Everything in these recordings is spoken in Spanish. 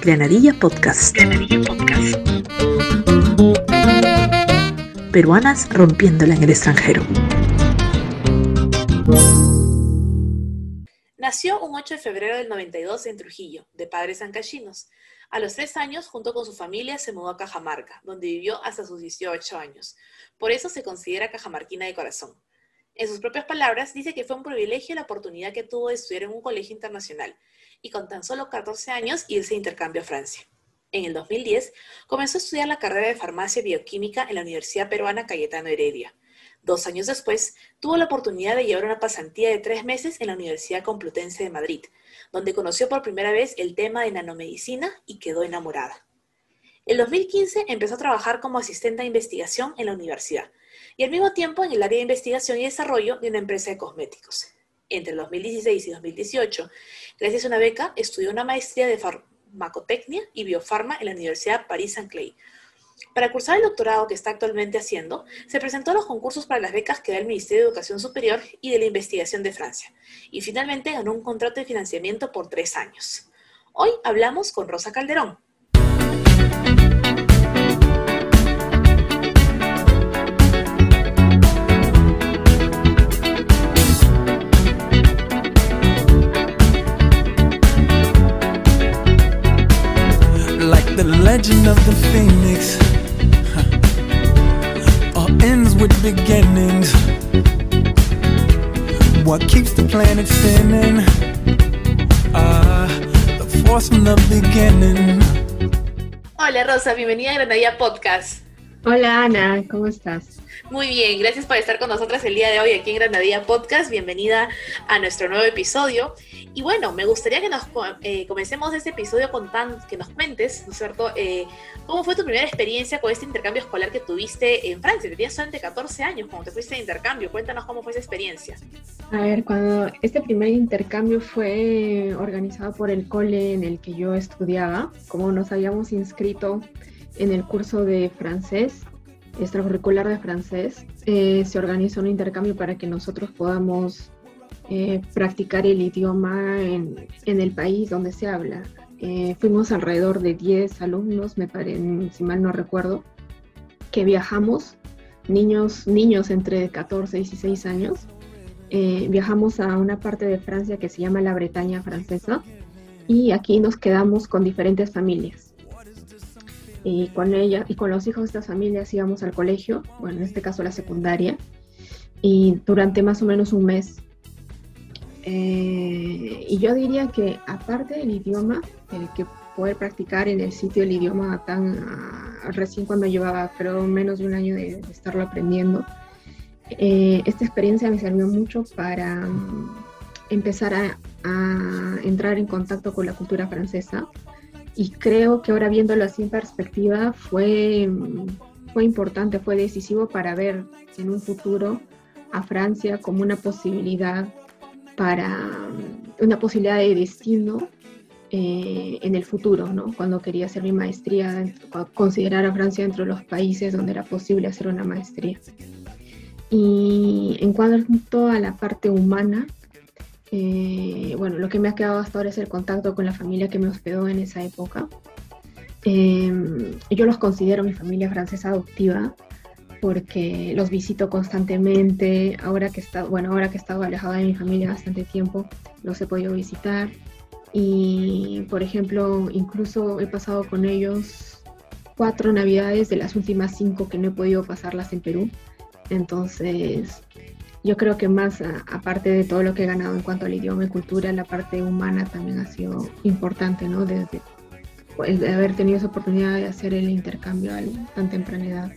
Granadilla Podcast. Granadilla Podcast. Peruanas rompiéndola en el extranjero. Nació un 8 de febrero del 92 en Trujillo, de padres ancallinos. A los tres años, junto con su familia, se mudó a Cajamarca, donde vivió hasta sus 18 años. Por eso se considera cajamarquina de corazón. En sus propias palabras, dice que fue un privilegio la oportunidad que tuvo de estudiar en un colegio internacional y con tan solo 14 años irse de intercambio a Francia. En el 2010 comenzó a estudiar la carrera de farmacia bioquímica en la Universidad Peruana Cayetano Heredia. Dos años después, tuvo la oportunidad de llevar una pasantía de tres meses en la Universidad Complutense de Madrid, donde conoció por primera vez el tema de nanomedicina y quedó enamorada. En 2015 empezó a trabajar como asistente de investigación en la universidad y al mismo tiempo en el área de investigación y desarrollo de una empresa de cosméticos. Entre 2016 y 2018, gracias a una beca, estudió una maestría de farmacotecnia y biofarma en la Universidad Paris-Saint-Clair. Para cursar el doctorado que está actualmente haciendo, se presentó a los concursos para las becas que da el Ministerio de Educación Superior y de la Investigación de Francia, y finalmente ganó un contrato de financiamiento por tres años. Hoy hablamos con Rosa Calderón, legend of the phoenix all ends with beginnings. What keeps the planet spinning? Ah, the force from the beginning. Hola Rosa, bienvenida a Granadilla Podcast. Hola Ana, ¿cómo estás? Muy bien, gracias por estar con nosotras el día de hoy aquí en Granadilla Podcast. Bienvenida a nuestro nuevo episodio. Y bueno, me gustaría que nos eh, comencemos este episodio con tan, que nos cuentes, ¿no es cierto? Eh, ¿Cómo fue tu primera experiencia con este intercambio escolar que tuviste en Francia? Tenías solamente 14 años cuando te fuiste de intercambio. Cuéntanos cómo fue esa experiencia. A ver, cuando este primer intercambio fue organizado por el cole en el que yo estudiaba, como nos habíamos inscrito en el curso de francés, extracurricular de francés, eh, se organizó un intercambio para que nosotros podamos eh, practicar el idioma en, el país donde se habla. Eh, fuimos alrededor de 10 alumnos, me parece, si mal no recuerdo, que viajamos, niños, niños entre 14 y 16 años. viajamos a una parte de Francia que se llama la Bretaña francesa y aquí nos quedamos con diferentes familias y con ella y con los hijos de estas familias íbamos al colegio, bueno, en este caso la secundaria, y durante más o menos un mes. Eh, y yo diría que aparte del idioma, el que poder practicar en el sitio el idioma tan ah, recién cuando llevaba creo menos de un año de, estarlo aprendiendo, eh, esta experiencia me sirvió mucho para mm, empezar a, a entrar en contacto con la cultura francesa y creo que ahora viéndolo así en perspectiva fue, fue importante, fue decisivo para ver en un futuro a Francia como una posibilidad para una posibilidad de destino eh, en el futuro, ¿no? Cuando quería hacer mi maestría, considerar a Francia dentro de los países donde era posible hacer una maestría. Y en cuanto a la parte humana, eh, bueno, lo que me ha quedado hasta ahora es el contacto con la familia que me hospedó en esa época. Eh, yo los considero mi familia francesa adoptiva porque los visito constantemente. Ahora que está, bueno, ahora que he estado alejada de mi familia bastante tiempo, los he podido visitar. Y, por ejemplo, incluso he pasado con ellos cuatro navidades de las últimas cinco que no he podido pasarlas en Perú. Entonces, yo creo que más aparte de todo lo que he ganado en cuanto al idioma y cultura, la parte humana también ha sido importante, ¿no? Desde de haber tenido esa oportunidad de hacer el intercambio a tan temprana edad.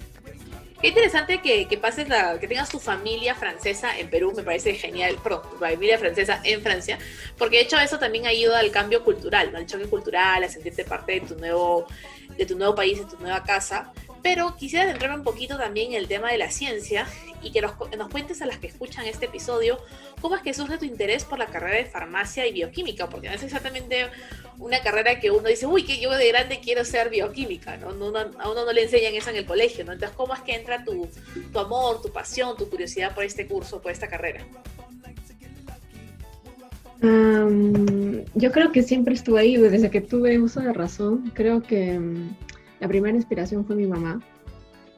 Qué interesante que, que pases la, que tengas tu familia francesa en Perú, me parece genial, perdón, tu familia francesa en Francia, porque de hecho eso también ayuda al cambio cultural, ¿no? al choque cultural, a sentirte parte de tu nuevo, de tu nuevo país, de tu nueva casa. Pero quisiera centrarme un poquito también en el tema de la ciencia y que nos, cuentes a las que escuchan este episodio cómo es que surge tu interés por la carrera de farmacia y bioquímica, porque no es exactamente una carrera que uno dice, uy, que yo de grande quiero ser bioquímica, a uno no le enseñan eso en el colegio, ¿no? Entonces, ¿cómo es que entra tu, tu amor, tu pasión, tu curiosidad por este curso, por esta carrera? yo creo que siempre estuve ahí, desde que tuve uso de razón. Creo que mm, la primera inspiración fue mi mamá.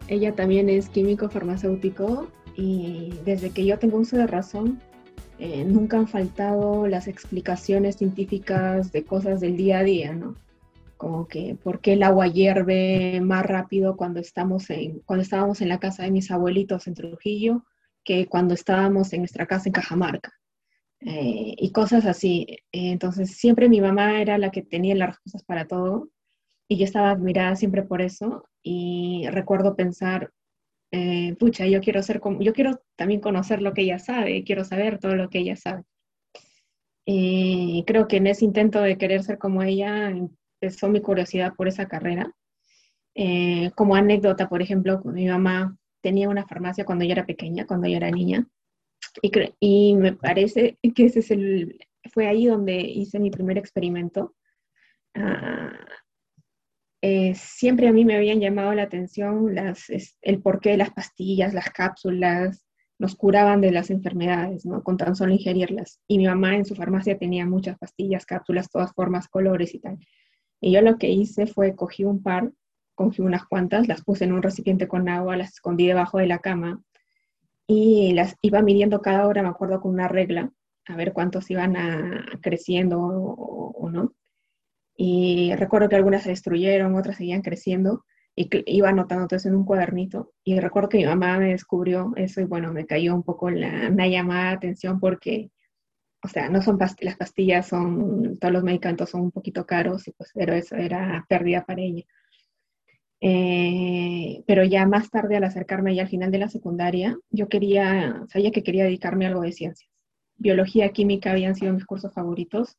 Ella también es químico farmacéutico y desde que yo tengo uso de razón, eh, nunca han faltado las explicaciones científicas de cosas del día a día, ¿no? Como que por qué el agua hierve más rápido cuando, estamos en, cuando estábamos en la casa de mis abuelitos en Trujillo que cuando estábamos en nuestra casa en Cajamarca. Eh, y cosas así. entonces, siempre mi mamá era la que tenía las respuestas para todo y yo estaba admirada siempre por eso y recuerdo pensar, eh, pucha, yo quiero ser como, yo quiero también conocer lo que ella sabe, quiero saber todo lo que ella sabe. Y creo que en ese intento de querer ser como ella empezó mi curiosidad por esa carrera. Eh, como anécdota, por ejemplo, mi mamá tenía una farmacia cuando yo era pequeña, cuando yo era niña, y, y me parece que ese es el, fue ahí donde hice mi primer experimento. Ah, eh, siempre a mí me habían llamado la atención las, el porqué de las pastillas, las cápsulas, nos curaban de las enfermedades, ¿no? Con tan solo ingerirlas. Y mi mamá en su farmacia tenía muchas pastillas, cápsulas, todas formas, colores y tal. Y yo lo que hice fue cogí un par, cogí unas cuantas, las puse en un recipiente con agua, las escondí debajo de la cama y las iba midiendo cada hora, me acuerdo, con una regla, a ver cuántos iban a, creciendo o no. Y recuerdo que algunas se destruyeron, otras seguían creciendo y iba anotando todo eso en un cuadernito. Y recuerdo que mi mamá me descubrió eso y bueno, me cayó un poco la, una llamada de atención porque, o sea, no son las pastillas, son, todos los medicamentos son un poquito caros, y pues, pero eso era pérdida para ella. Eh, pero ya más tarde, al acercarme ya al final de la secundaria, yo quería, sabía que quería dedicarme a algo de ciencias. Biología, química habían sido mis cursos favoritos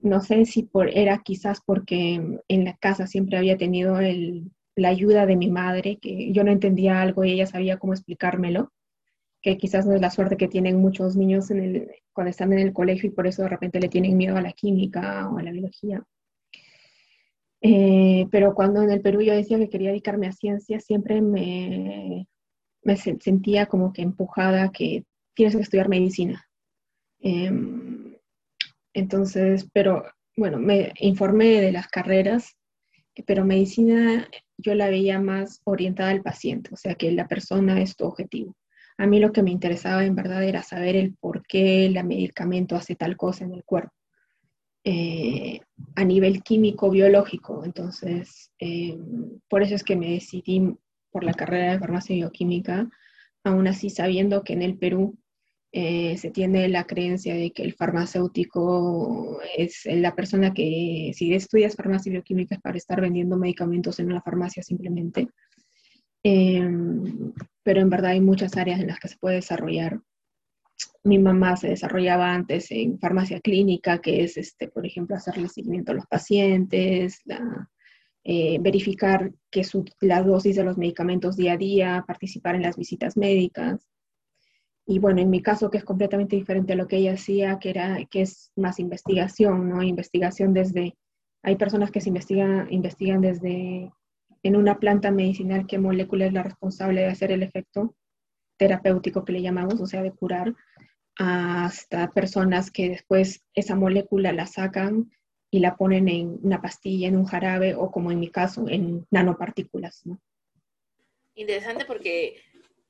no sé si por, era quizás porque en la casa siempre había tenido la ayuda de mi madre, que yo no entendía algo y ella sabía cómo explicármelo, que quizás no es la suerte que tienen muchos niños en el, cuando están en el colegio y por eso de repente le tienen miedo a la química o a la biología. Eh, pero cuando en el Perú yo decía que quería dedicarme a ciencia, siempre me, me sentía como que empujada que tienes que estudiar medicina. Em, entonces, pero bueno, me informé de las carreras, pero medicina yo la veía más orientada al paciente, o sea, que la persona es tu objetivo. A mí lo que me interesaba en verdad era saber el por qué el medicamento hace tal cosa en el cuerpo. Eh, a nivel químico, biológico. Entonces, eh, por eso es que me decidí por la carrera de farmacia y bioquímica, aún así sabiendo que en el Perú eh, se tiene la creencia de que el farmacéutico es la persona que, si estudias farmacia y bioquímica, es para estar vendiendo medicamentos en una farmacia simplemente. Em, pero en verdad hay muchas áreas en las que se puede desarrollar. Mi mamá se desarrollaba antes en farmacia clínica, que es, este, por ejemplo, hacerle seguimiento a los pacientes, eh, verificar que su, la dosis de los medicamentos día a día, participar en las visitas médicas. Y bueno, en mi caso, que es completamente diferente a lo que ella hacía, que, era, que es más investigación, ¿no? Investigación desde, hay personas que se investigan, investigan desde en una planta medicinal qué molécula es la responsable de hacer el efecto terapéutico que le llamamos, o sea, de curar, hasta personas que después esa molécula la sacan y la ponen en una pastilla, en un jarabe o como en mi caso, en nanopartículas. ¿no? Interesante porque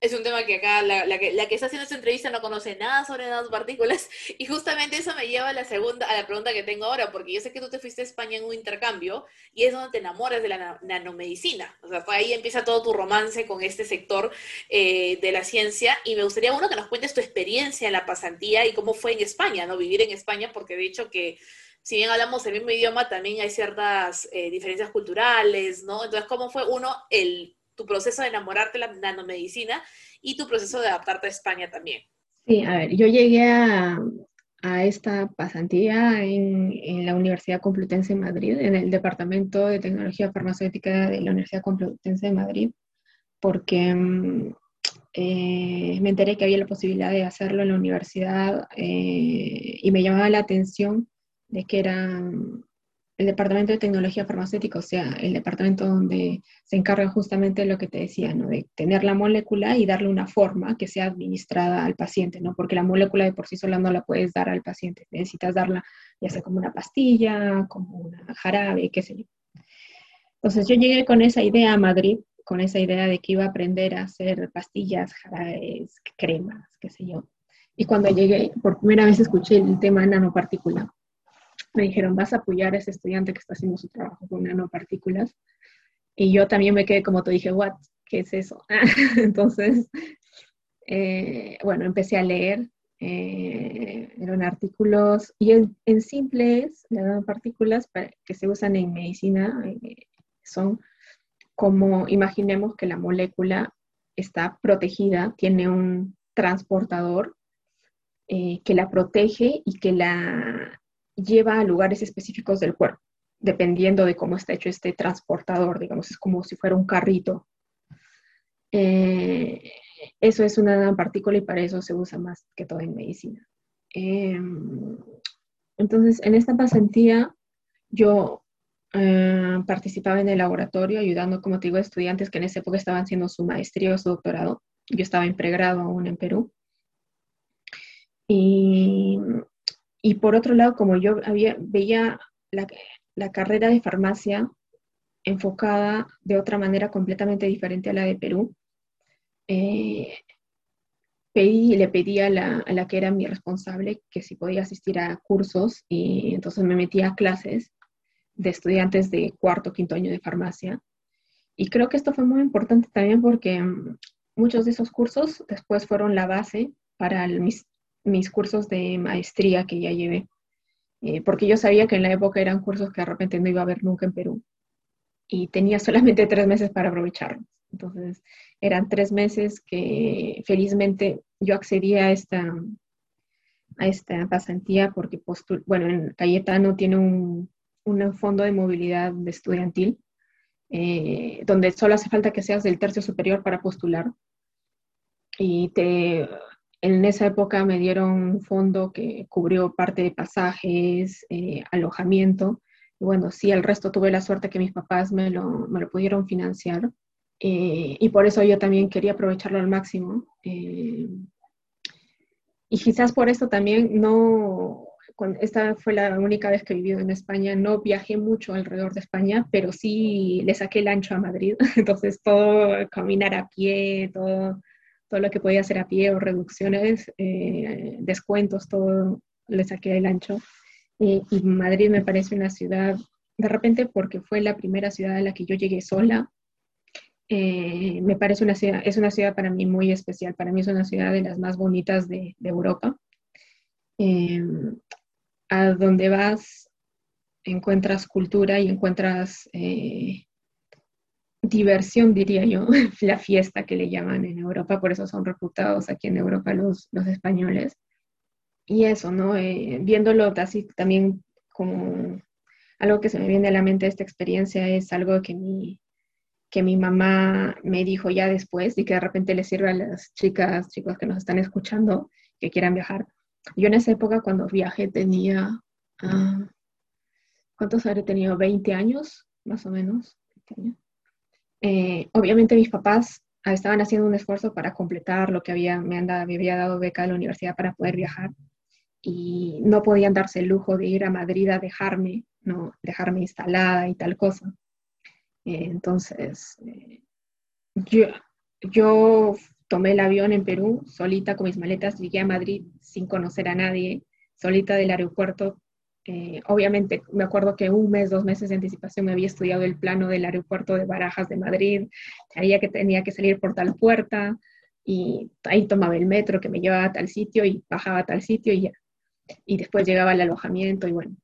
es un tema que acá la, que, está haciendo esta entrevista no conoce nada sobre nanopartículas y justamente eso me lleva a la segunda, a la pregunta que tengo ahora, porque yo sé que tú te fuiste a España en un intercambio y es donde te enamoras de la nanomedicina, o sea, ahí empieza todo tu romance con este sector eh, de la ciencia y me gustaría uno que nos cuentes tu experiencia en la pasantía y cómo fue en España, ¿no? Vivir en España, porque de hecho que si bien hablamos el mismo idioma, también hay ciertas eh, diferencias culturales, ¿no? Entonces, ¿cómo fue uno el tu proceso de enamorarte de la nanomedicina y tu proceso de adaptarte a España también. Sí, a ver, yo llegué a, a esta pasantía en, la Universidad Complutense de Madrid, en el Departamento de Tecnología Farmacéutica de la Universidad Complutense de Madrid, porque mm, eh, me enteré que había la posibilidad de hacerlo en la universidad eh, y me llamaba la atención de que era el departamento de tecnología farmacéutica, o sea, el departamento donde se encarga justamente de lo que te decía, ¿no? De tener la molécula y darle una forma que sea administrada al paciente, ¿no? Porque la molécula de por sí sola no la puedes dar al paciente, necesitas darla ya sea como una pastilla, como una jarabe, qué sé yo. Entonces yo llegué con esa idea a Madrid, con esa idea de que iba a aprender a hacer pastillas, jarabes, cremas, qué sé yo. Y cuando llegué, por primera vez escuché el tema nanopartícula me dijeron, vas a apoyar a ese estudiante que está haciendo su trabajo con nanopartículas. Y yo también me quedé como te dije, what, ¿qué es eso? Entonces, eh, bueno, empecé a leer, eh, eran artículos, y en, simples, las nanopartículas que se usan en medicina eh, son como, imaginemos que la molécula está protegida, tiene un transportador que la protege y que la lleva a lugares específicos del cuerpo, dependiendo de cómo está hecho este transportador, digamos, es como si fuera un carrito. Eh, eso es una partícula y para eso se usa más que todo en medicina. Em, entonces, en esta pasantía yo eh, participaba en el laboratorio ayudando, como te digo, a estudiantes que en esa época estaban haciendo su maestría o su doctorado. Yo estaba en pregrado aún en Perú. Y y por otro lado, como yo había, veía la, carrera de farmacia enfocada de otra manera completamente diferente a la de Perú, eh, le pedí a la, que era mi responsable que si podía asistir a cursos y entonces me metí a clases de estudiantes de cuarto, quinto año de farmacia. Y creo que esto fue muy importante también porque muchos de esos cursos después fueron la base para mis mis cursos de maestría que ya llevé, eh, porque yo sabía que en la época eran cursos que de repente no iba a ver nunca en Perú y tenía solamente tres meses para aprovecharlos. Entonces, eran tres meses que felizmente yo accedí a esta, a esta pasantía porque, bueno, en Cayetano tiene un, un fondo de movilidad estudiantil eh, donde solo hace falta que seas del tercio superior para postular y te en esa época me dieron un fondo que cubrió parte de pasajes, eh, alojamiento. Y bueno, sí, el resto tuve la suerte que mis papás me lo, pudieron financiar. Eh, y por eso yo también quería aprovecharlo al máximo. Eh, y quizás por eso también no, esta fue la única vez que he vivido en España, no viajé mucho alrededor de España, pero sí le saqué el ancho a Madrid. Entonces todo, caminar a pie, todo todo lo que podía hacer a pie o reducciones, eh, descuentos, todo le saqué del ancho. y Madrid me parece una ciudad, de repente porque fue la primera ciudad a la que yo llegué sola, eh, me parece una ciudad, es una ciudad para mí muy especial, para mí es una ciudad de las más bonitas de, Europa. Eh, a donde vas encuentras cultura y encuentras diversión, diría yo, la fiesta que le llaman en Europa, por eso son reputados aquí en Europa los, los españoles. Y eso, ¿no? Eh, viéndolo así también como algo que se me viene a la mente de esta experiencia es algo que mi, que mi mamá me dijo ya después y que de repente le sirve a las chicas, chicos que nos están escuchando, que quieran viajar. Yo en esa época cuando viajé tenía, uh, ¿cuántos habré tenido? 20 años, más o menos. Eh, obviamente mis papás estaban haciendo un esfuerzo para completar lo que había, me, había dado beca de la universidad para poder viajar y no podían darse el lujo de ir a Madrid a dejarme, ¿no? dejarme instalada y tal cosa. Eh, entonces, eh, yo, yo tomé el avión en Perú solita con mis maletas, llegué a Madrid sin conocer a nadie, solita del aeropuerto, eh, obviamente, me acuerdo que un mes, dos meses de anticipación me había estudiado el plano del aeropuerto de Barajas de Madrid, sabía que tenía que salir por tal puerta y ahí tomaba el metro que me llevaba a tal sitio y bajaba a tal sitio y ya. Y después llegaba al alojamiento y bueno.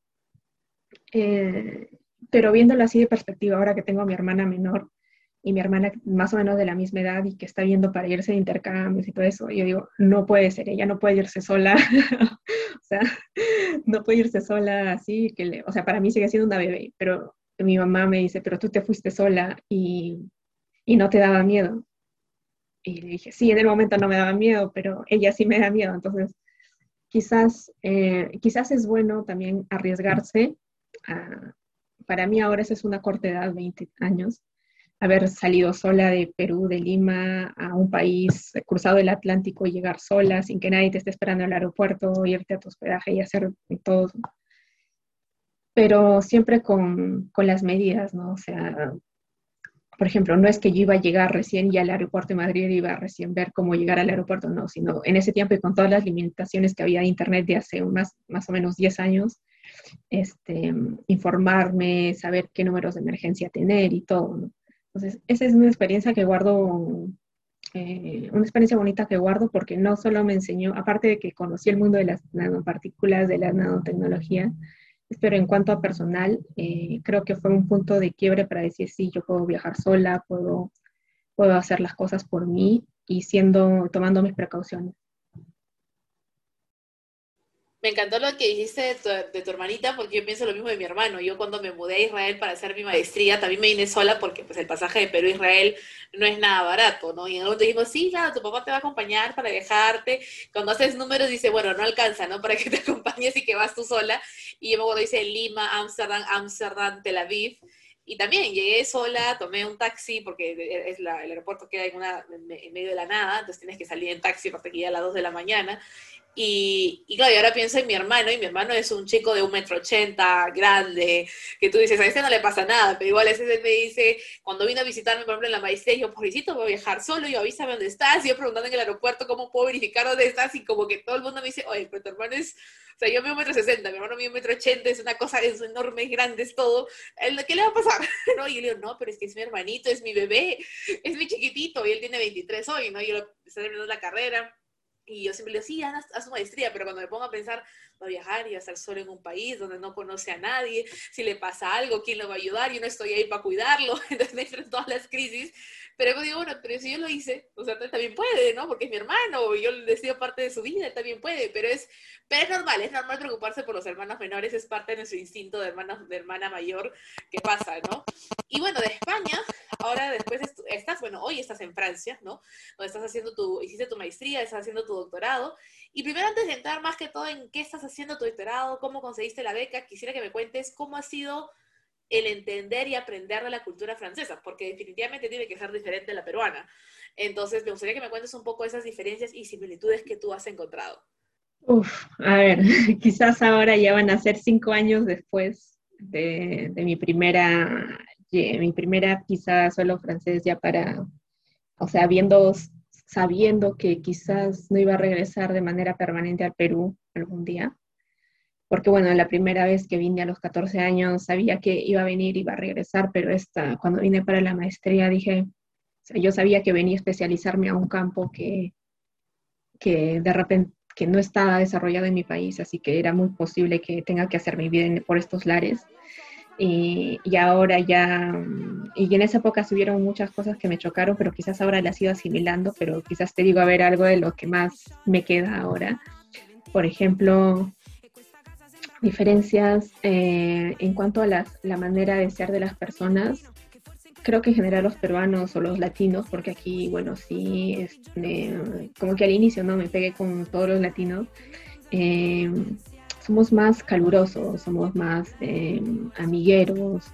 Eh, pero viéndolo así de perspectiva, ahora que tengo a mi hermana menor, y mi hermana más o menos de la misma edad y que está viendo para irse de intercambios y todo eso, yo digo, no puede ser, ella no puede irse sola, o sea, no puede irse sola así, que o sea, para mí sigue siendo una bebé, pero mi mamá me dice, pero tú te fuiste sola y, y no te daba miedo. Y le dije, sí, en el momento no me daba miedo, pero ella sí me da miedo, entonces quizás, eh, quizás es bueno también arriesgarse a, para mí ahora esa es una corta edad, 20 años, haber salido sola de Perú, de Lima, a un país, cruzado el Atlántico y llegar sola sin que nadie te esté esperando el aeropuerto, irte a tu hospedaje y hacer todo. Pero siempre con, con las medidas, ¿no? O sea, por ejemplo, no es que yo iba a llegar recién y al aeropuerto de Madrid iba a recién ver cómo llegar al aeropuerto, no, sino en ese tiempo y con todas las limitaciones que había de Internet de hace unas, más o menos 10 años, este, informarme, saber qué números de emergencia tener y todo. ¿no? Entonces, esa es una experiencia que guardo, eh, una experiencia bonita que guardo porque no solo me enseñó, aparte de que conocí el mundo de las nanopartículas, de la nanotecnología, pero en cuanto a personal, eh, creo que fue un punto de quiebre para decir, sí, yo puedo viajar sola, puedo, puedo hacer las cosas por mí y siendo, tomando mis precauciones. Me encantó lo que dijiste de tu, hermanita porque yo pienso lo mismo de mi hermano. Yo cuando me mudé a Israel para hacer mi maestría también me vine sola porque pues el pasaje de Perú a Israel no es nada barato, ¿no? Y en algún momento dijimos, sí, claro, tu papá te va a acompañar para viajarte. Cuando haces números dice, bueno, no alcanza, ¿no? Para que te acompañes y que vas tú sola. Y yo me acuerdo, dice Lima, Amsterdam, Amsterdam, Tel Aviv. Y también llegué sola, tomé un taxi porque es la, el aeropuerto queda en, una, en medio de la nada, entonces tienes que salir en taxi hasta que a las 2 de la mañana. Y, y, claro, y ahora pienso en mi hermano, y mi hermano es un chico de un metro ochenta, grande, que tú dices, a este no le pasa nada, pero igual a ese me dice, cuando vino a visitarme, por ejemplo, en la maestría, yo, pobrecito, voy a viajar solo, yo avísame dónde estás, y yo preguntando en el aeropuerto cómo puedo verificar dónde estás, y como que todo el mundo me dice, oye, pero tu hermano es, o sea, yo mido un metro sesenta, mi hermano mide un metro ochenta, es una cosa, es enorme, es grande, es todo, ¿qué le va a pasar? ¿No? Y yo le digo, no, pero es que es mi hermanito, es mi bebé, es mi chiquitito, y él tiene 23 hoy, ¿no? Yo estoy terminando la carrera, y yo siempre le digo, sí, su maestría, pero cuando me pongo a pensar, va a viajar y a estar solo en un país donde no conoce a nadie, si le pasa algo, ¿quién lo va a ayudar? Yo no estoy ahí para cuidarlo, entonces me entran todas las crisis, pero digo, bueno, pero si yo lo hice, o sea, también puede, ¿no? Porque es mi hermano, yo le decido parte de su vida, también puede, pero es, pero es normal, es normal preocuparse por los hermanos menores, es parte de nuestro instinto de hermana, de hermana mayor que pasa, ¿no? Y bueno, de España, ahora después estás, bueno, hoy estás en Francia, ¿no? Donde estás haciendo tu, hiciste tu maestría, estás haciendo tu doctorado, y primero antes de entrar más que todo en qué estás haciendo tu doctorado, cómo conseguiste la beca, quisiera que me cuentes cómo ha sido el entender y aprender de la cultura francesa, porque definitivamente tiene que ser diferente a la peruana. Entonces, me gustaría que me cuentes un poco esas diferencias y similitudes que tú has encontrado. Uf, a ver, quizás ahora ya van a ser cinco años después de, mi primera, mi primera quizás solo francés ya para, o sea, viendo, sabiendo que quizás no iba a regresar de manera permanente al Perú algún día porque bueno, la primera vez que vine a los 14 años sabía que iba a venir, iba a regresar, pero esta, cuando vine para la maestría dije, yo sabía que venía a especializarme a un campo que, que de repente que no estaba desarrollado en mi país, así que era muy posible que tenga que hacer mi vida por estos lares. Y, y, ahora ya, y en esa época subieron muchas cosas que me chocaron, pero quizás ahora las ido asimilando, pero quizás te digo a ver algo de lo que más me queda ahora. Por ejemplo, diferencias eh, en cuanto a la, la manera de ser de las personas. Creo que en general los peruanos o los latinos, porque aquí, bueno, sí, este, como que al inicio no me pegué con todos los latinos, eh, somos más calurosos, somos más eh, amigueros,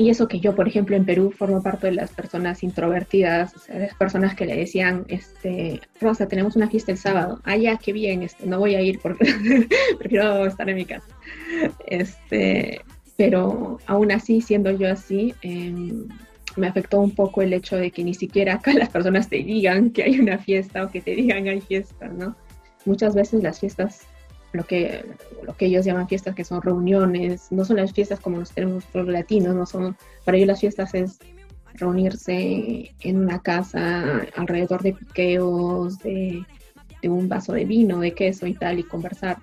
y eso que yo, por ejemplo, en Perú formo parte de las personas introvertidas, o sea, las personas que le decían, este, Rosa, tenemos una fiesta el sábado. Ah, ya, qué bien, este, no voy a ir porque prefiero estar en mi casa. Este, pero aún así, siendo yo así, em, me afectó un poco el hecho de que ni siquiera acá las personas te digan que hay una fiesta o que te digan hay fiesta, ¿no? Muchas veces las fiestas lo que, lo que ellos llaman fiestas, que son reuniones, no son las fiestas como los tenemos los latinos, no son, para ellos las fiestas es reunirse en una casa alrededor de piqueos, de, un vaso de vino, de queso y tal, y conversar.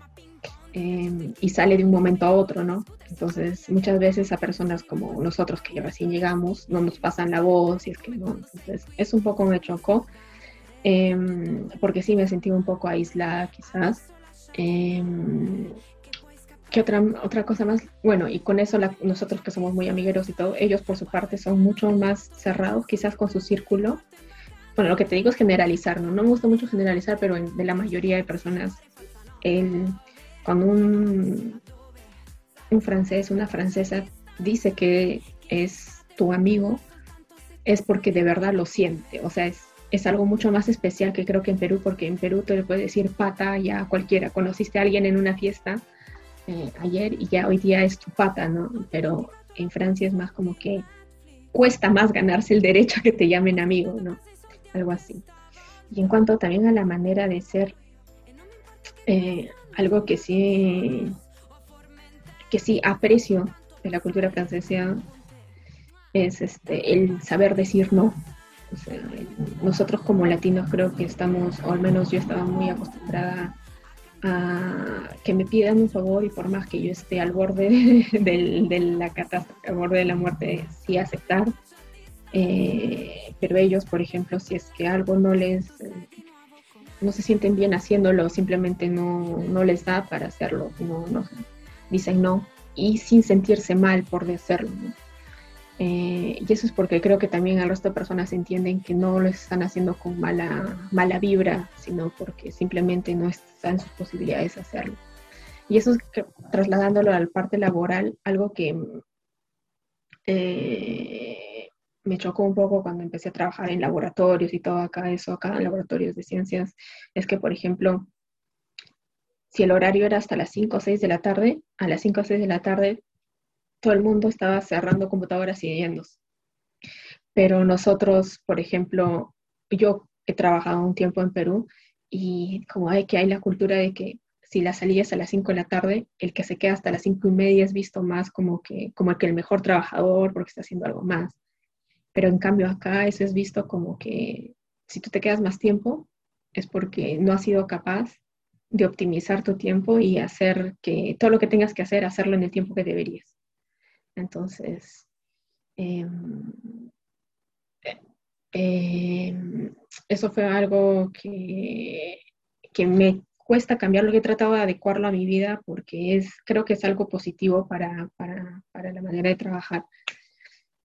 Em, y sale de un momento a otro, ¿no? Entonces, muchas veces a personas como nosotros que recién llegamos no nos pasan la voz y es que no. Entonces, es un poco me chocó, em, porque sí me sentí un poco aislada quizás. Em, ¿Qué otra, otra cosa más? Bueno, y con eso nosotros que somos muy amigueros y todo, ellos por su parte son mucho más cerrados, quizás con su círculo. Bueno, lo que te digo es generalizar, ¿no? No me gusta mucho generalizar, pero de la mayoría de personas, el, cuando un, un francés, una francesa dice que es tu amigo, es porque de verdad lo siente. O sea, es, es algo mucho más especial que creo que en Perú, porque en Perú te le puedes decir pata ya a cualquiera. Conociste a alguien en una fiesta eh, ayer y ya hoy día es tu pata, ¿no? Pero en Francia es más como que cuesta más ganarse el derecho a que te llamen amigo, ¿no? Algo así. Y en cuanto también a la manera de ser, eh, algo que sí, que sí aprecio de la cultura francesa es este, el saber decir no. Nosotros como latinos creo que estamos, o al menos yo estaba muy acostumbrada a que me pidan un favor y por más que yo esté al borde de, la catástrofe, al borde de la muerte, sí aceptar. Eh, pero ellos, por ejemplo, si es que algo no les, no se sienten bien haciéndolo, simplemente no, no les da para hacerlo, no, no, dicen no y sin sentirse mal por hacerlo. Eh, y eso es porque creo que también el resto de personas entienden que no lo están haciendo con mala, mala vibra, sino porque simplemente no está en sus posibilidades hacerlo. Y eso es que, trasladándolo a la parte laboral, algo que eh, me chocó un poco cuando empecé a trabajar en laboratorios y todo acá, eso acá en laboratorios de ciencias, es que, por ejemplo, si el horario era hasta las 5 o 6 de la tarde, a las 5 o 6 de la tarde todo el mundo estaba cerrando computadoras y yéndose. Pero nosotros, por ejemplo, yo he trabajado un tiempo en Perú y como hay que hay la cultura de que si la salida es a las 5 de la tarde, el que se queda hasta las 5 y media es visto más como que como el que el mejor trabajador porque está haciendo algo más. Pero en cambio acá eso es visto como que si tú te quedas más tiempo es porque no has sido capaz de optimizar tu tiempo y hacer que todo lo que tengas que hacer, hacerlo en el tiempo que deberías. Entonces, em, em, eso fue algo que, que me cuesta cambiar lo que he tratado de adecuarlo a mi vida porque es, creo que es algo positivo para, para, para la manera de trabajar.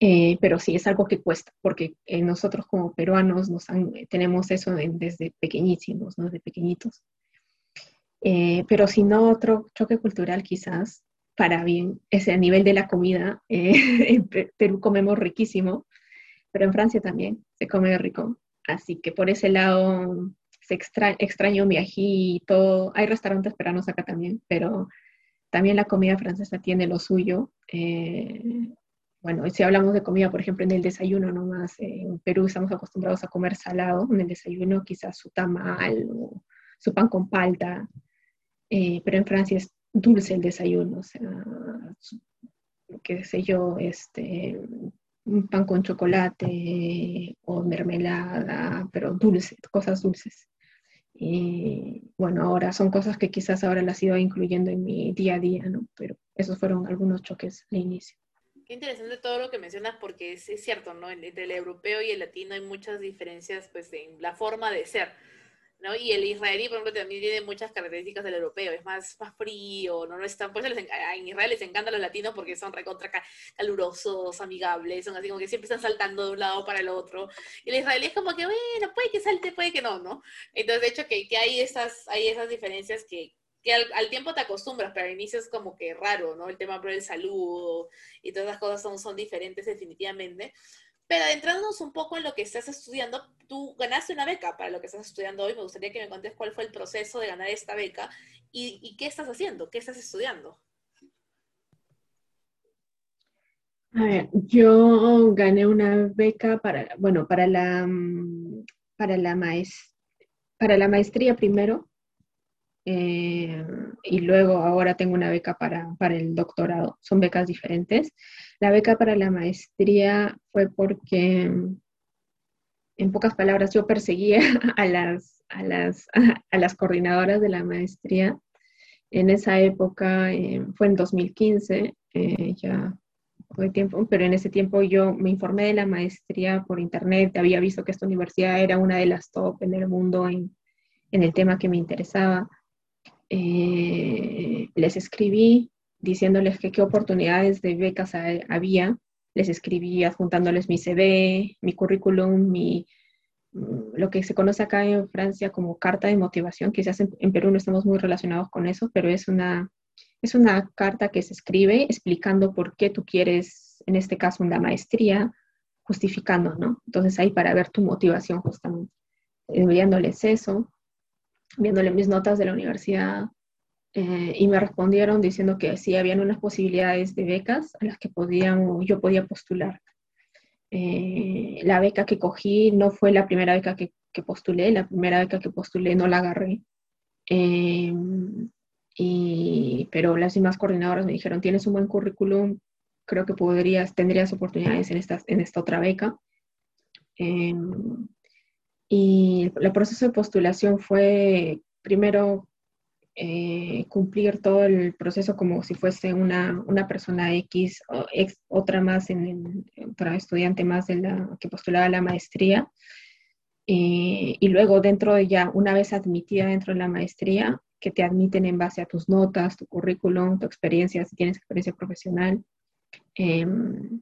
Eh, pero sí es algo que cuesta, porque eh, nosotros como peruanos nos tenemos eso desde pequeñísimos, ¿no? desde pequeñitos. Eh, pero si no, otro choque cultural quizás para bien es a nivel de la comida. Eh, en Perú comemos riquísimo, pero en Francia también se come rico. Así que por ese lado se extra, extraño mi ají. Hay restaurantes peruanos acá también, pero también la comida francesa tiene lo suyo. Eh, bueno, si hablamos de comida, por ejemplo, en el desayuno nomás, en Perú estamos acostumbrados a comer salado, en el desayuno quizás su tamal o su pan con palta, eh, pero en Francia es dulce el desayuno, o sea, qué sé yo, este, un pan con chocolate o mermelada, pero dulce, cosas dulces. Y bueno, ahora son cosas que quizás ahora las iba incluyendo en mi día a día, ¿no? Pero esos fueron algunos choques al inicio. Qué interesante todo lo que mencionas porque es, es cierto, ¿no? Entre el europeo y el latino hay muchas diferencias pues en la forma de ser ¿no? Y el israelí, por ejemplo, también tiene muchas características del europeo, es más, más frío, ¿no? no es por eso en Israel les encantan los latinos porque son recontra calurosos, amigables, son así como que siempre están saltando de un lado para el otro. Y el israelí es como que, bueno, puede que salte, puede que no, ¿no? Entonces, de hecho, que, que hay, esas, hay esas diferencias que, que al, tiempo te acostumbras, pero al inicio es como que raro, ¿no? El tema por el saludo y todas las cosas son, son diferentes definitivamente. Pero adentrándonos un poco en lo que estás estudiando, tú ganaste una beca para lo que estás estudiando hoy. Me gustaría que me contes cuál fue el proceso de ganar esta beca y, qué estás haciendo, qué estás estudiando. A ver, yo gané una beca para, bueno, para la, mm, para la, para la maestría primero eh, y luego ahora tengo una beca para, para, el doctorado. Son becas diferentes. La beca para la maestría fue porque, en pocas palabras, yo perseguía a las, a las, a las coordinadoras de la maestría. En esa época, eh, fue en 2015, eh, ya fue tiempo, pero en ese tiempo yo me informé de la maestría por internet, había visto que esta universidad era una de las top en el mundo en, en el tema que me interesaba eh, les escribí diciéndoles que qué oportunidades de becas había. Les escribí adjuntándoles mi CV, mi currículum, mi, mm, lo que se conoce acá en Francia como carta de motivación. Quizás en, Perú no estamos muy relacionados con eso, pero es una, es una carta que se escribe explicando por qué tú quieres, en este caso, una maestría, justificando, ¿no? Entonces ahí para ver tu motivación justamente, enviándoles eso, viéndole mis notas de la universidad, eh, y me respondieron diciendo que sí, habían unas posibilidades de becas a las que podían, yo podía postular. Eh, la beca que cogí no fue la primera beca que, postulé, la primera beca que postulé no la agarré. Eh, y, pero las demás coordinadoras me dijeron, tienes un buen currículum, creo que podrías, tendrías oportunidades en esta, en esta otra beca. Y el proceso de postulación fue primero eh, cumplir todo el proceso como si fuese una, una persona X, o otra más, en, otra estudiante más de la, que postulaba la maestría. Eh, y luego dentro de ya, una vez admitida dentro de la maestría, que te admiten en base a tus notas, tu currículum, tu experiencia, si tienes experiencia profesional. Em,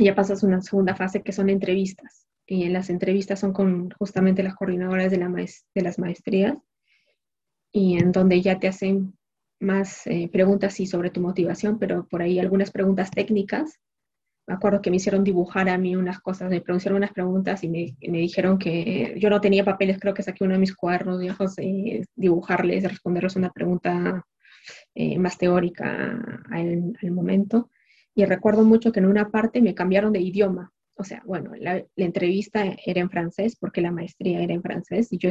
ya pasas una segunda fase que son entrevistas. Y las entrevistas son con justamente las coordinadoras de, la de las maestrías y en donde ya te hacen más eh, preguntas sí, sobre tu motivación, pero por ahí algunas preguntas técnicas. Me acuerdo que me hicieron dibujar a mí unas cosas, me produjeron unas preguntas y me, dijeron que yo no tenía papeles, creo que saqué uno de mis cuadernos viejos, eh, dibujarles, responderles una pregunta eh, más teórica al, momento. Y recuerdo mucho que en una parte me cambiaron de idioma. O sea, bueno, la, la entrevista era en francés porque la maestría era en francés y yo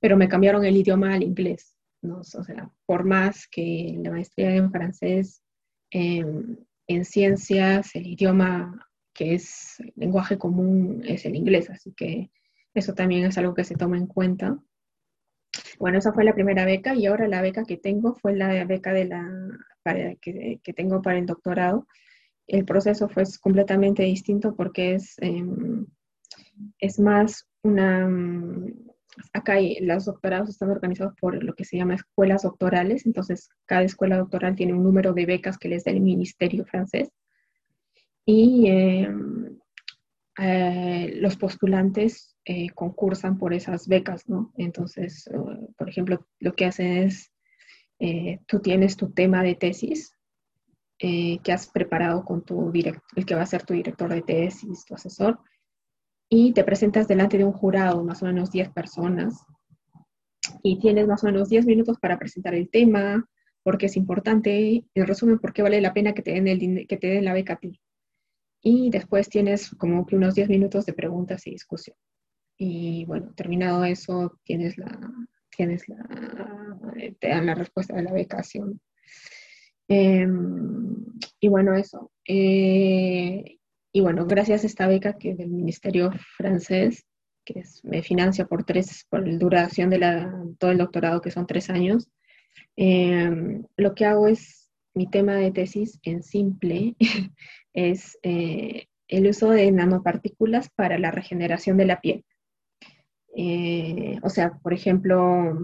pero me cambiaron el idioma al inglés, ¿no? O sea, por más que la maestría en francés, em, en ciencias, el idioma que es lenguaje común es el inglés, así que eso también es algo que se toma en cuenta. Bueno, esa fue la primera beca y ahora la beca que tengo fue la beca de la, que, que, tengo para el doctorado. El proceso fue completamente distinto porque es, em, es más una, acá hay, los doctorados están organizados por lo que se llama escuelas doctorales, entonces cada escuela doctoral tiene un número de becas que les da el ministerio francés y em, eh, los postulantes eh, concursan por esas becas, ¿no? Entonces, uh, por ejemplo, lo que hacen es, eh, tú tienes tu tema de tesis que has preparado con tu director, el que va a ser tu director de tesis, tu asesor, y te presentas delante de un jurado, más o menos 10 personas, y tienes más o menos 10 minutos para presentar el tema, porque es importante, en resumen, por qué vale la pena que te den, el, que te den la beca a ti. Y después tienes como que unos 10 minutos de preguntas y discusión. Y bueno, terminado eso, tienes la, tienes la, te dan la respuesta de la becación. Em, y bueno, eso. Eh, y bueno, gracias a esta beca que del Ministerio francés, que me financia por tres, por la duración de la, todo el doctorado, que son tres años, em, lo que hago es, mi tema de tesis en simple, es eh, el uso de nanopartículas para la regeneración de la piel. Eh, o sea, por ejemplo,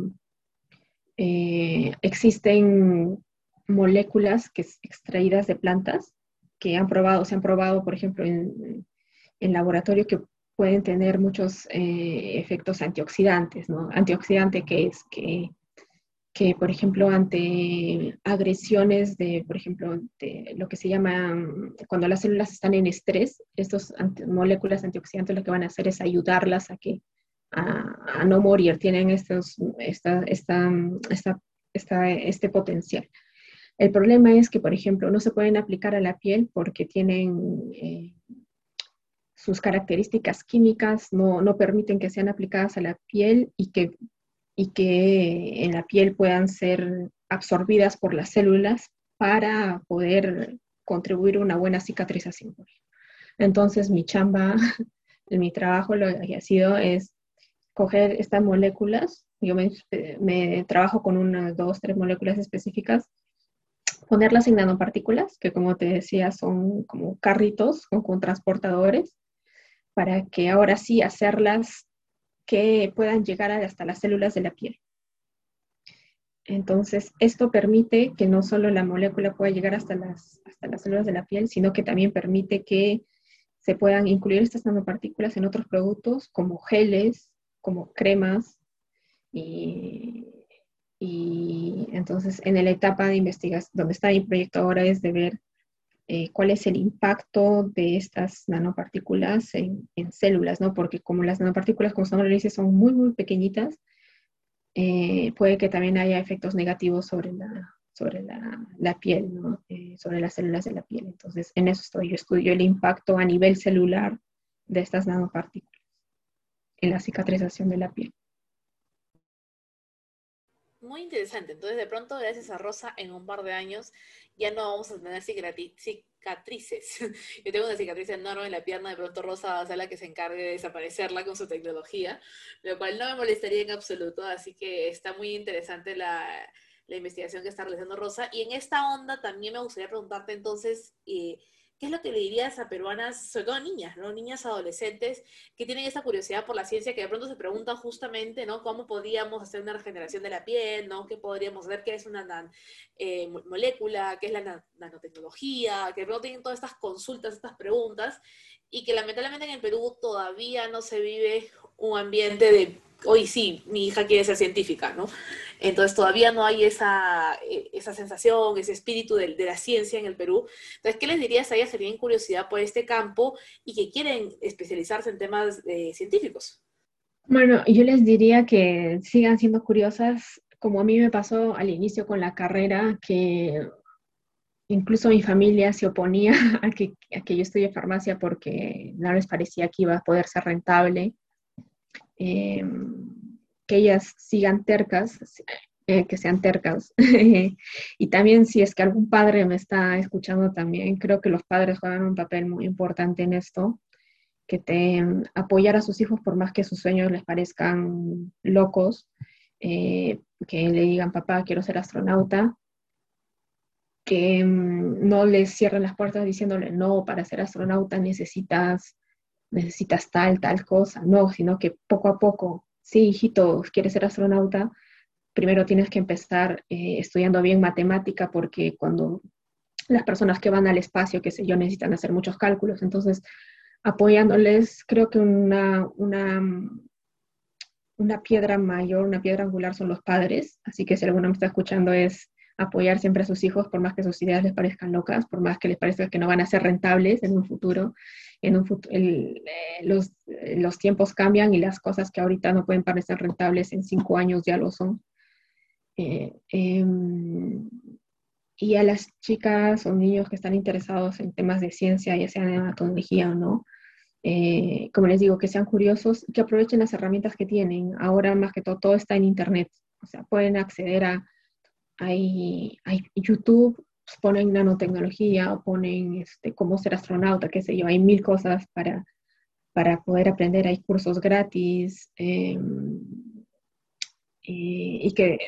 eh, existen moléculas que extraídas de plantas que han probado, se han probado, por ejemplo, en, en laboratorio que pueden tener muchos eh, efectos antioxidantes, ¿no? Antioxidante que es que, que, por ejemplo, ante agresiones de, por ejemplo, de lo que se llama, cuando las células están en estrés, estas moléculas antioxidantes lo que van a hacer es ayudarlas a que, a, a no morir, tienen estos, esta, esta, esta, este potencial. El problema es que, por ejemplo, no se pueden aplicar a la piel porque tienen eh, sus características químicas, no, no, permiten que sean aplicadas a la piel y que, y que en la piel puedan ser absorbidas por las células para poder contribuir a una buena cicatrización. Entonces, mi chamba, mi trabajo lo que ha sido es coger estas moléculas, yo me, me trabajo con unas dos, tres moléculas específicas ponerlas en nanopartículas, que como te decía son como carritos con, transportadores, para que ahora sí hacerlas que puedan llegar hasta las células de la piel. Entonces, esto permite que no solo la molécula pueda llegar hasta las, hasta las células de la piel, sino que también permite que se puedan incluir estas nanopartículas en otros productos como geles, como cremas y Y entonces en la etapa de investigación, donde está mi proyecto ahora es de ver eh, cuál es el impacto de estas nanopartículas en, células, ¿no? Porque como las nanopartículas, como estamos dice, son muy, muy pequeñitas, eh, puede que también haya efectos negativos sobre la, sobre la, la piel, ¿no? Eh, sobre las células de la piel. Entonces, en eso estoy. Yo estudio el impacto a nivel celular de estas nanopartículas en la cicatrización de la piel. Muy interesante. Entonces, de pronto, gracias a Rosa, en un par de años ya no vamos a tener cicatrices. Yo tengo una cicatriz enorme en la pierna, de pronto Rosa va a ser la que se encargue de desaparecerla con su tecnología, lo cual no me molestaría en absoluto, así que está muy interesante la, la investigación que está realizando Rosa. Y en esta onda también me gustaría preguntarte entonces, eh, ¿qué es lo que le dirías a peruanas, sobre todo niñas, ¿no? Niñas adolescentes que tienen esta curiosidad por la ciencia, que de pronto se preguntan justamente, ¿no? ¿Cómo podríamos hacer una regeneración de la piel, ¿no? ¿Qué podríamos ver? ¿Qué es una eh, molécula? ¿Qué es la nanotecnología? Que de pronto tienen todas estas consultas, estas preguntas, y que lamentablemente en el Perú todavía no se vive un ambiente de hoy sí, mi hija quiere ser científica, ¿no? Entonces todavía no hay esa, e, esa sensación, ese espíritu de, la ciencia en el Perú. Entonces, ¿qué les dirías a ellas que tienen curiosidad por este campo y que quieren especializarse en temas eh, científicos? Bueno, yo les diría que sigan siendo curiosas, como a mí me pasó al inicio con la carrera, que incluso mi familia se oponía a que, a que yo estudie farmacia porque no les parecía que iba a poder ser rentable Em, que ellas sigan tercas, eh, que sean tercas. y también si es que algún padre me está escuchando también, creo que los padres juegan un papel muy importante en esto, que te apoyar a sus hijos por más que sus sueños les parezcan locos, eh, que le digan, papá, quiero ser astronauta, que em, no les cierren las puertas diciéndole, no, para ser astronauta necesitas necesitas tal, tal cosa, no, sino que poco a poco, sí, hijito, quieres ser astronauta, primero tienes que empezar eh, estudiando bien matemática porque cuando las personas que van al espacio, qué sé yo, necesitan hacer muchos cálculos, entonces apoyándoles, creo que una, una, una piedra mayor, una piedra angular son los padres, así que si alguno me está escuchando es apoyar siempre a sus hijos, por más que sus ideas les parezcan locas, por más que les parezca que no van a ser rentables en un futuro, en un eh, los, eh, los, tiempos cambian y las cosas que ahorita no pueden parecer rentables en cinco años ya lo son. Eh, em, y a las chicas o niños que están interesados en temas de ciencia, ya sea en anatomía o no, como les digo, que sean curiosos, que aprovechen las herramientas que tienen. Ahora más que todo, todo está en Internet. O sea, pueden acceder a, hay, YouTube, pues, ponen nanotecnología o ponen este, cómo ser astronauta, qué sé yo, hay mil cosas para, para poder aprender, hay cursos gratis em, y, que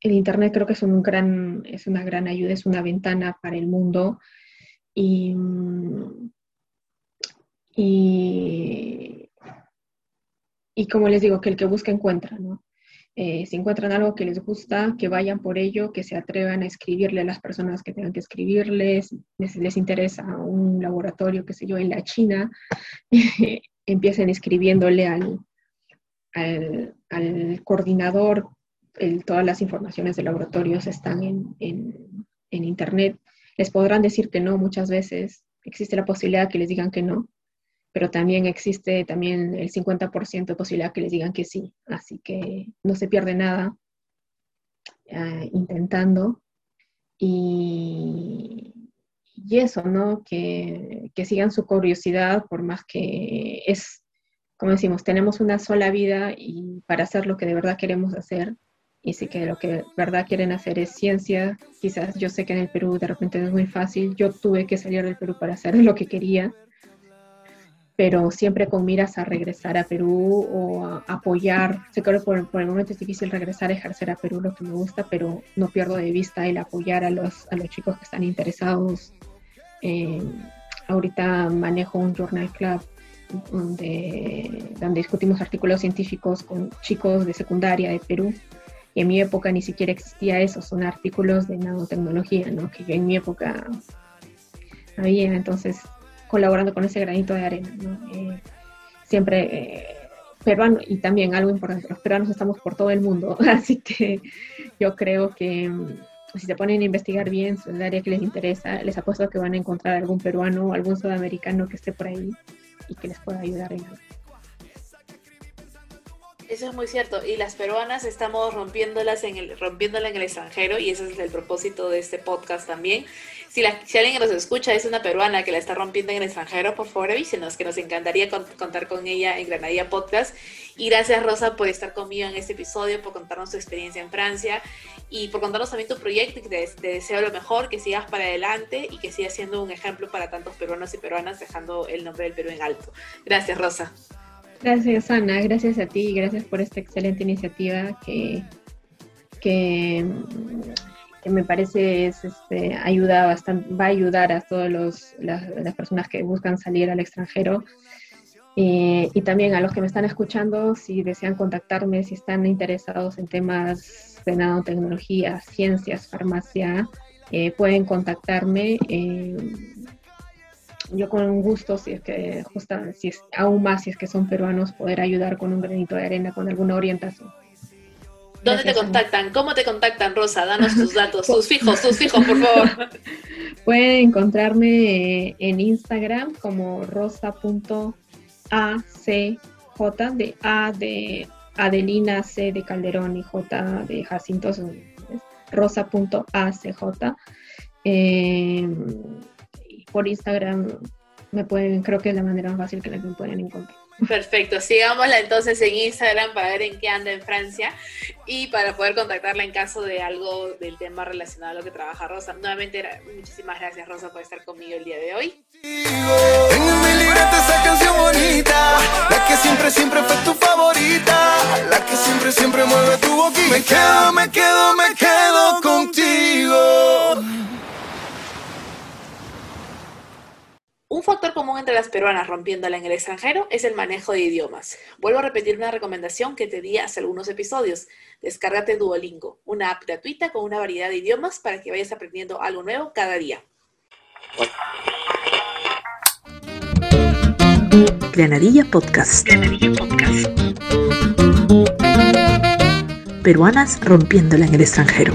el Internet creo que es, un gran, es una gran ayuda, es una ventana para el mundo y, y, y como les digo, que el que busca encuentra, ¿no? Eh, si encuentran algo que les gusta, que vayan por ello, que se atrevan a escribirle a las personas que tengan que escribirles, les, les interesa un laboratorio, qué sé yo, en la China, empiecen escribiéndole al, al, coordinador, todas las informaciones de laboratorios están en, en, en Internet. Les podrán decir que no muchas veces, existe la posibilidad que les digan que no, pero también existe también el 50% de posibilidad que les digan que sí, así que no se pierde nada eh, intentando. Y, y, eso, ¿no? Que, que, sigan su curiosidad, por más que es, como decimos, tenemos una sola vida y para hacer lo que de verdad queremos hacer, y si que lo que de verdad quieren hacer es ciencia, quizás yo sé que en el Perú de repente no es muy fácil, yo tuve que salir del Perú para hacer lo que quería, pero siempre con miras a regresar a Perú o a apoyar. Sé que por, por, el momento es difícil regresar a ejercer a Perú lo que me gusta, pero no pierdo de vista el apoyar a los, a los chicos que están interesados. Eh, ahorita manejo un journal club donde, donde discutimos artículos científicos con chicos de secundaria de Perú. En mi época ni siquiera existía eso, son artículos de nanotecnología, ¿no? que yo en mi época había. Entonces colaborando con ese granito de arena. Eh, siempre eh, peruanos, y también algo importante, los peruanos estamos por todo el mundo, así que yo creo que mm, si se ponen a investigar bien el área que les interesa, les apuesto que van a encontrar algún peruano o algún sudamericano que esté por ahí y que les pueda ayudar en algo. Eso es muy cierto. Y las peruanas estamos rompiéndolas en el, rompiéndola en el extranjero y ese es el propósito de este podcast también. Si, la, si alguien nos escucha es una peruana que la está rompiendo en el extranjero, por favor avísenos, que nos encantaría contar con ella en Granadilla Podcast. Y gracias Rosa por estar conmigo en este episodio, por contarnos tu experiencia en Francia y por contarnos también tu proyecto que te, te deseo lo mejor, que sigas para adelante y que sigas siendo un ejemplo para tantos peruanos y peruanas, dejando el nombre del Perú en alto. Gracias Rosa. Gracias, Ana. Gracias a ti y gracias por esta excelente iniciativa que, que, me parece es, este, ayuda va a ayudar a todas las, personas que buscan salir al extranjero. Y también a los que me están escuchando, si desean contactarme, si están interesados en temas de nanotecnología, ciencias, farmacia, eh, pueden contactarme. Eh, yo con gusto, si es que justo, si es aún más, si es que son peruanos, poder ayudar con un granito de arena, con alguna orientación. ¿Dónde te contactan? ¿Cómo te contactan, Rosa? Danos tus datos, tus fijos, tus fijos, por favor. Pueden encontrarme en Instagram como rosa.acj, de A de Adelina, C de Calderón y J de Jacinto, rosa.acj. Eh, por Instagram me pueden, creo que es la manera más fácil que me pueden encontrar. Perfecto, sigámosla entonces en Instagram para ver en qué anda en Francia y para poder contactarla en caso de algo del tema relacionado a lo que trabaja Rosa. Nuevamente, muchísimas gracias Rosa por estar conmigo el día de hoy. Tengo en mi libreta esa canción bonita, la que siempre, siempre fue tu favorita, la que siempre, siempre mueve tu boquita. Me quedo, me quedo, me quedo contigo. Un factor común entre las peruanas rompiéndola en el extranjero es el manejo de idiomas. Vuelvo a repetir una recomendación que te di hace algunos episodios. Descárgate Duolingo, una app gratuita con una variedad de idiomas para que vayas aprendiendo algo nuevo cada día. Granadilla Podcast. Granadilla Podcast. Peruanas rompiéndola en el extranjero.